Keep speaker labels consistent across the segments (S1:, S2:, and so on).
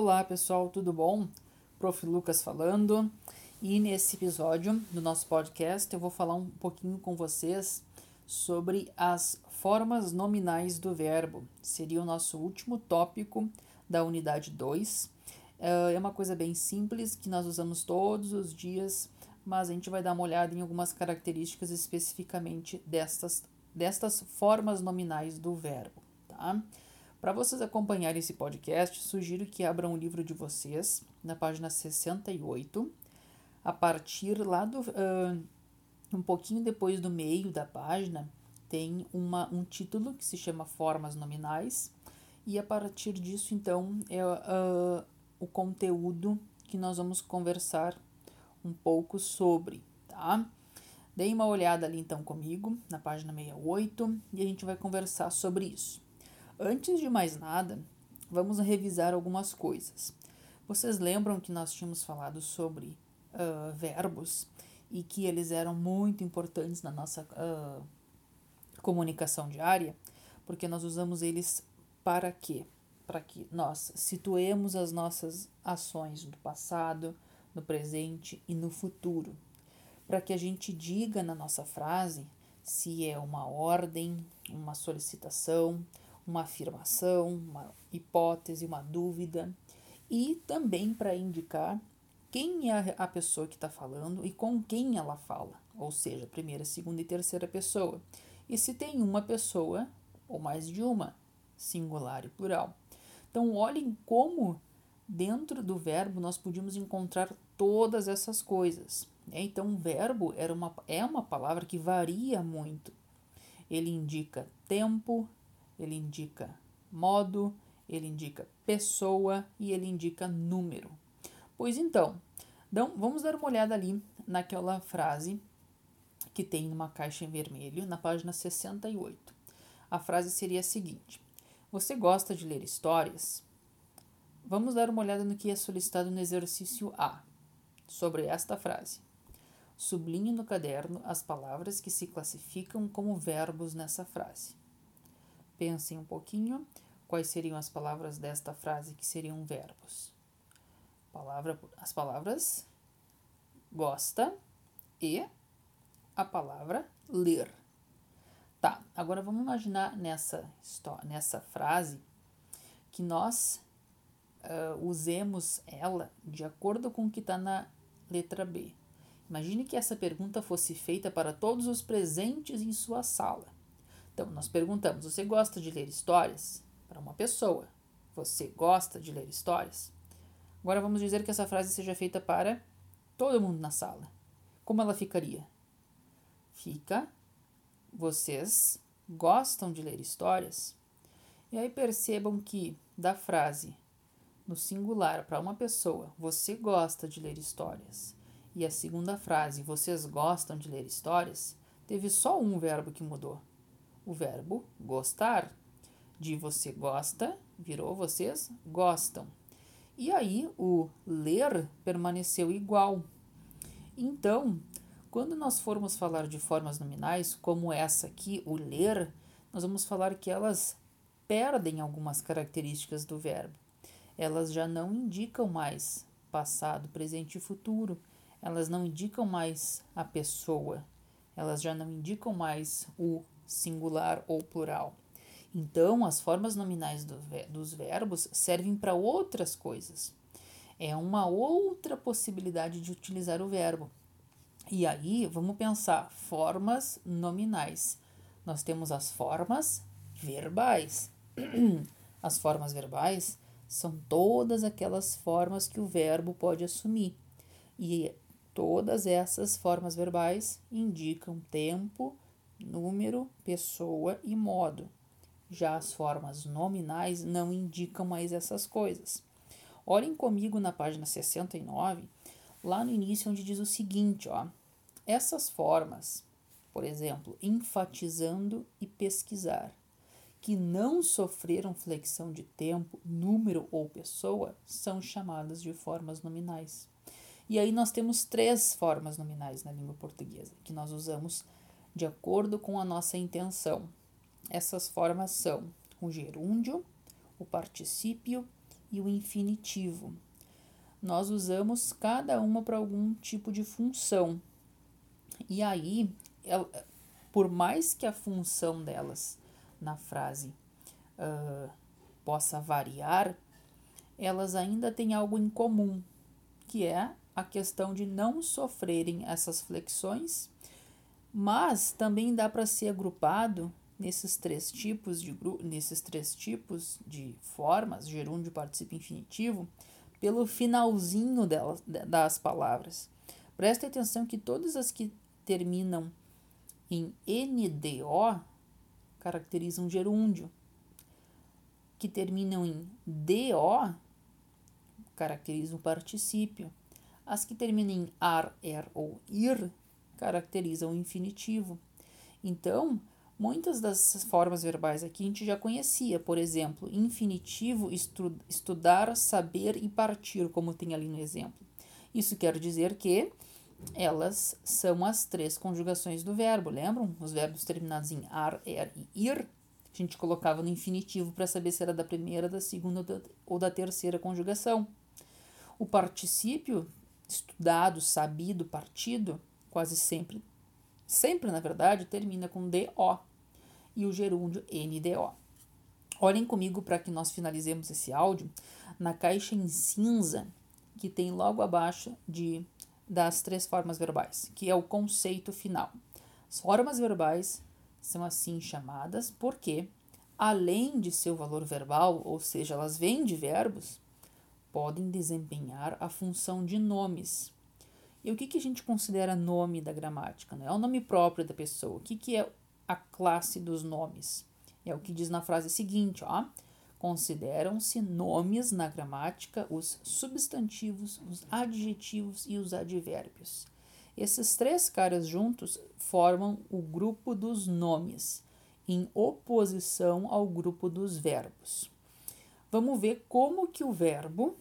S1: Olá pessoal, tudo bom? Prof. Lucas falando e nesse episódio do nosso podcast eu vou falar um pouquinho com vocês sobre as formas nominais do verbo. Seria o nosso último tópico da unidade 2. É, é uma coisa bem simples que nós usamos todos os dias, mas a gente vai dar uma olhada em algumas características especificamente destas, destas formas nominais do verbo, tá? Para vocês acompanharem esse podcast, sugiro que abram o livro de vocês na página 68, a partir lá do. Uh, um pouquinho depois do meio da página, tem uma, um título que se chama Formas Nominais, e a partir disso, então, é uh, o conteúdo que nós vamos conversar um pouco sobre, tá? Deem uma olhada ali então comigo, na página 68, e a gente vai conversar sobre isso. Antes de mais nada, vamos revisar algumas coisas. Vocês lembram que nós tínhamos falado sobre uh, verbos e que eles eram muito importantes na nossa uh, comunicação diária, porque nós usamos eles para quê? Para que nós situemos as nossas ações no passado, no presente e no futuro. Para que a gente diga na nossa frase se é uma ordem, uma solicitação, uma afirmação, uma hipótese, uma dúvida, e também para indicar quem é a pessoa que está falando e com quem ela fala, ou seja, primeira, segunda e terceira pessoa. E se tem uma pessoa ou mais de uma, singular e plural. Então, olhem como dentro do verbo nós podíamos encontrar todas essas coisas. Né? Então, verbo era uma, é uma palavra que varia muito. Ele indica tempo, ele indica modo, ele indica pessoa e ele indica número. Pois então, então, vamos dar uma olhada ali naquela frase que tem numa caixa em vermelho, na página 68. A frase seria a seguinte: Você gosta de ler histórias? Vamos dar uma olhada no que é solicitado no exercício A, sobre esta frase. Sublinhe no caderno as palavras que se classificam como verbos nessa frase. Pensem um pouquinho quais seriam as palavras desta frase que seriam verbos. Palavra, as palavras gosta e a palavra ler. Tá, agora vamos imaginar nessa, nessa frase que nós uh, usemos ela de acordo com o que está na letra B. Imagine que essa pergunta fosse feita para todos os presentes em sua sala. Então, nós perguntamos: você gosta de ler histórias? Para uma pessoa. Você gosta de ler histórias? Agora vamos dizer que essa frase seja feita para todo mundo na sala. Como ela ficaria? Fica: vocês gostam de ler histórias? E aí percebam que da frase no singular para uma pessoa, você gosta de ler histórias, e a segunda frase, vocês gostam de ler histórias, teve só um verbo que mudou o verbo gostar. De você gosta virou vocês gostam. E aí o ler permaneceu igual. Então, quando nós formos falar de formas nominais, como essa aqui, o ler, nós vamos falar que elas perdem algumas características do verbo. Elas já não indicam mais passado, presente e futuro. Elas não indicam mais a pessoa. Elas já não indicam mais o singular ou plural. Então, as formas nominais do, dos verbos servem para outras coisas. É uma outra possibilidade de utilizar o verbo. E aí, vamos pensar: formas nominais. Nós temos as formas verbais. As formas verbais são todas aquelas formas que o verbo pode assumir. E todas essas formas verbais indicam tempo, número, pessoa e modo. Já as formas nominais não indicam mais essas coisas. Olhem comigo na página 69, lá no início, onde diz o seguinte: ó, essas formas, por exemplo, enfatizando e pesquisar, que não sofreram flexão de tempo, número ou pessoa, são chamadas de formas nominais. E aí nós temos três formas nominais na língua portuguesa que nós usamos de acordo com a nossa intenção. Essas formas são o gerúndio, o particípio e o infinitivo. Nós usamos cada uma para algum tipo de função. E aí, ela, por mais que a função delas na frase uh, possa variar, elas ainda têm algo em comum, que é a questão de não sofrerem essas flexões, mas também dá para ser agrupado nesses três tipos de nesses três tipos de formas, gerúndio, participio infinitivo, pelo finalzinho delas, das palavras. Preste atenção que todas as que terminam em NDO caracterizam gerúndio, que terminam em DO caracterizam o particípio. As que terminam em ar, er ou ir caracterizam o infinitivo. Então, muitas das formas verbais aqui a gente já conhecia. Por exemplo, infinitivo, estu estudar, saber e partir, como tem ali no exemplo. Isso quer dizer que elas são as três conjugações do verbo, lembram? Os verbos terminados em ar, er e ir. A gente colocava no infinitivo para saber se era da primeira, da segunda ou da terceira conjugação. O particípio estudado, sabido, partido, quase sempre, sempre na verdade, termina com DO e o gerúndio NDO. Olhem comigo para que nós finalizemos esse áudio na caixa em cinza que tem logo abaixo de das três formas verbais, que é o conceito final. As formas verbais são assim chamadas porque, além de seu valor verbal, ou seja, elas vêm de verbos, podem desempenhar a função de nomes. E o que, que a gente considera nome da gramática? Não é o nome próprio da pessoa. O que, que é a classe dos nomes? É o que diz na frase seguinte, ó. Consideram-se nomes na gramática os substantivos, os adjetivos e os advérbios. Esses três caras juntos formam o grupo dos nomes, em oposição ao grupo dos verbos. Vamos ver como que o verbo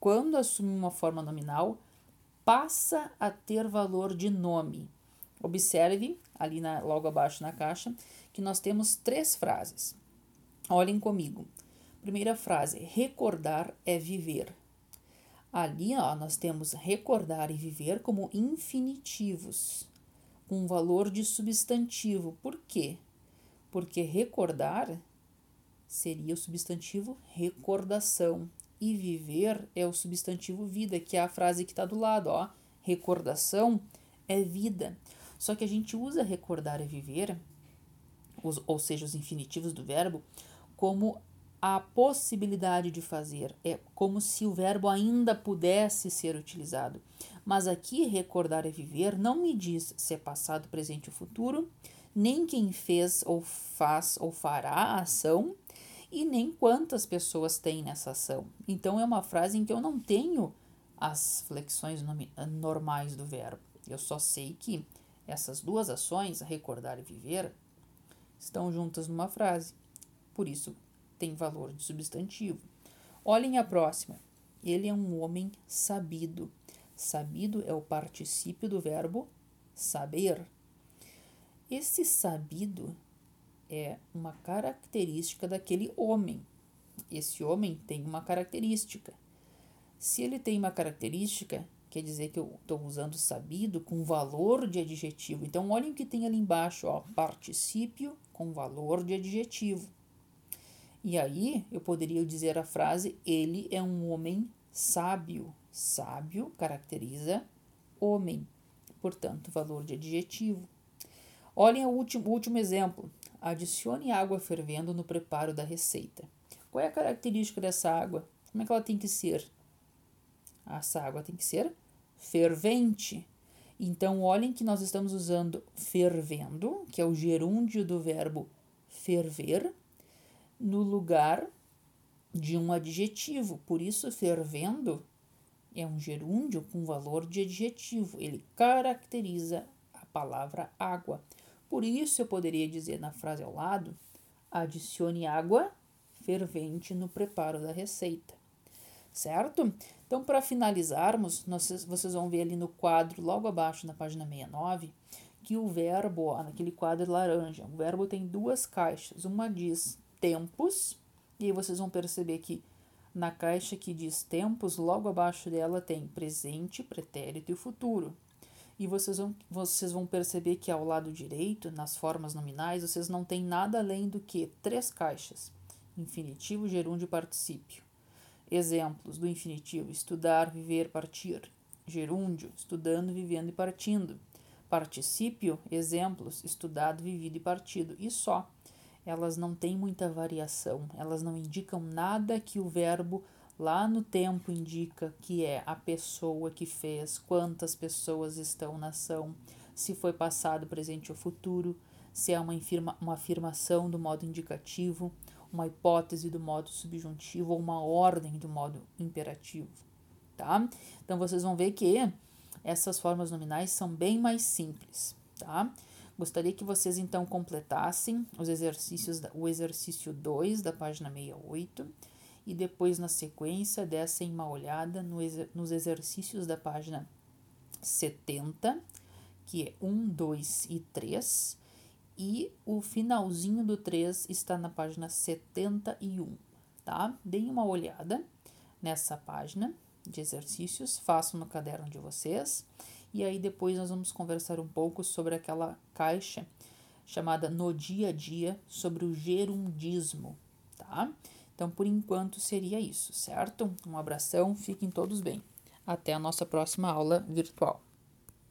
S1: quando assume uma forma nominal, passa a ter valor de nome. Observe ali na, logo abaixo na caixa que nós temos três frases. Olhem comigo. Primeira frase: recordar é viver. Ali ó, nós temos recordar e viver como infinitivos, com valor de substantivo. Por quê? Porque recordar seria o substantivo recordação e viver é o substantivo vida, que é a frase que está do lado, ó. Recordação é vida. Só que a gente usa recordar e viver, os, ou seja, os infinitivos do verbo, como a possibilidade de fazer. É como se o verbo ainda pudesse ser utilizado. Mas aqui, recordar e viver não me diz se é passado, presente ou futuro, nem quem fez ou faz ou fará a ação, e nem quantas pessoas tem nessa ação. Então é uma frase em que eu não tenho as flexões normais do verbo. Eu só sei que essas duas ações, recordar e viver, estão juntas numa frase. Por isso tem valor de substantivo. Olhem a próxima. Ele é um homem sabido. Sabido é o particípio do verbo saber. Esse sabido é uma característica daquele homem. Esse homem tem uma característica. Se ele tem uma característica, quer dizer que eu estou usando sabido com valor de adjetivo. Então, olhem o que tem ali embaixo, ó, particípio com valor de adjetivo. E aí, eu poderia dizer a frase: ele é um homem sábio. Sábio caracteriza homem, portanto, valor de adjetivo. Olhem o último, o último exemplo. Adicione água fervendo no preparo da receita. Qual é a característica dessa água? Como é que ela tem que ser? Essa água tem que ser fervente. Então, olhem que nós estamos usando fervendo, que é o gerúndio do verbo ferver, no lugar de um adjetivo. Por isso, fervendo é um gerúndio com valor de adjetivo. Ele caracteriza a palavra água. Por isso, eu poderia dizer na frase ao lado: adicione água fervente no preparo da receita. Certo? Então, para finalizarmos, vocês vão ver ali no quadro, logo abaixo, na página 69, que o verbo, ó, naquele quadro laranja, o verbo tem duas caixas. Uma diz tempos, e aí vocês vão perceber que Na caixa que diz tempos, logo abaixo dela tem presente, pretérito e futuro. E vocês vão, vocês vão perceber que ao lado direito, nas formas nominais, vocês não têm nada além do que três caixas: infinitivo, gerúndio e particípio. Exemplos do infinitivo: estudar, viver, partir. Gerúndio: estudando, vivendo e partindo. Particípio: exemplos: estudado, vivido e partido. E só. Elas não têm muita variação, elas não indicam nada que o verbo lá no tempo indica que é a pessoa que fez, quantas pessoas estão na ação, se foi passado, presente ou futuro, se é uma, infirma, uma afirmação do modo indicativo, uma hipótese do modo subjuntivo ou uma ordem do modo imperativo, tá? Então vocês vão ver que essas formas nominais são bem mais simples, tá? Gostaria que vocês então completassem os exercícios, o exercício 2 da página 68 e depois, na sequência, dessem uma olhada nos exercícios da página 70, que é 1, 2 e 3, e o finalzinho do 3 está na página 71, tá? Deem uma olhada nessa página de exercícios, façam no caderno de vocês, e aí depois nós vamos conversar um pouco sobre aquela caixa chamada No Dia a Dia sobre o gerundismo, tá? Então, por enquanto, seria isso, certo? Um abração, fiquem todos bem. Até a nossa próxima aula virtual.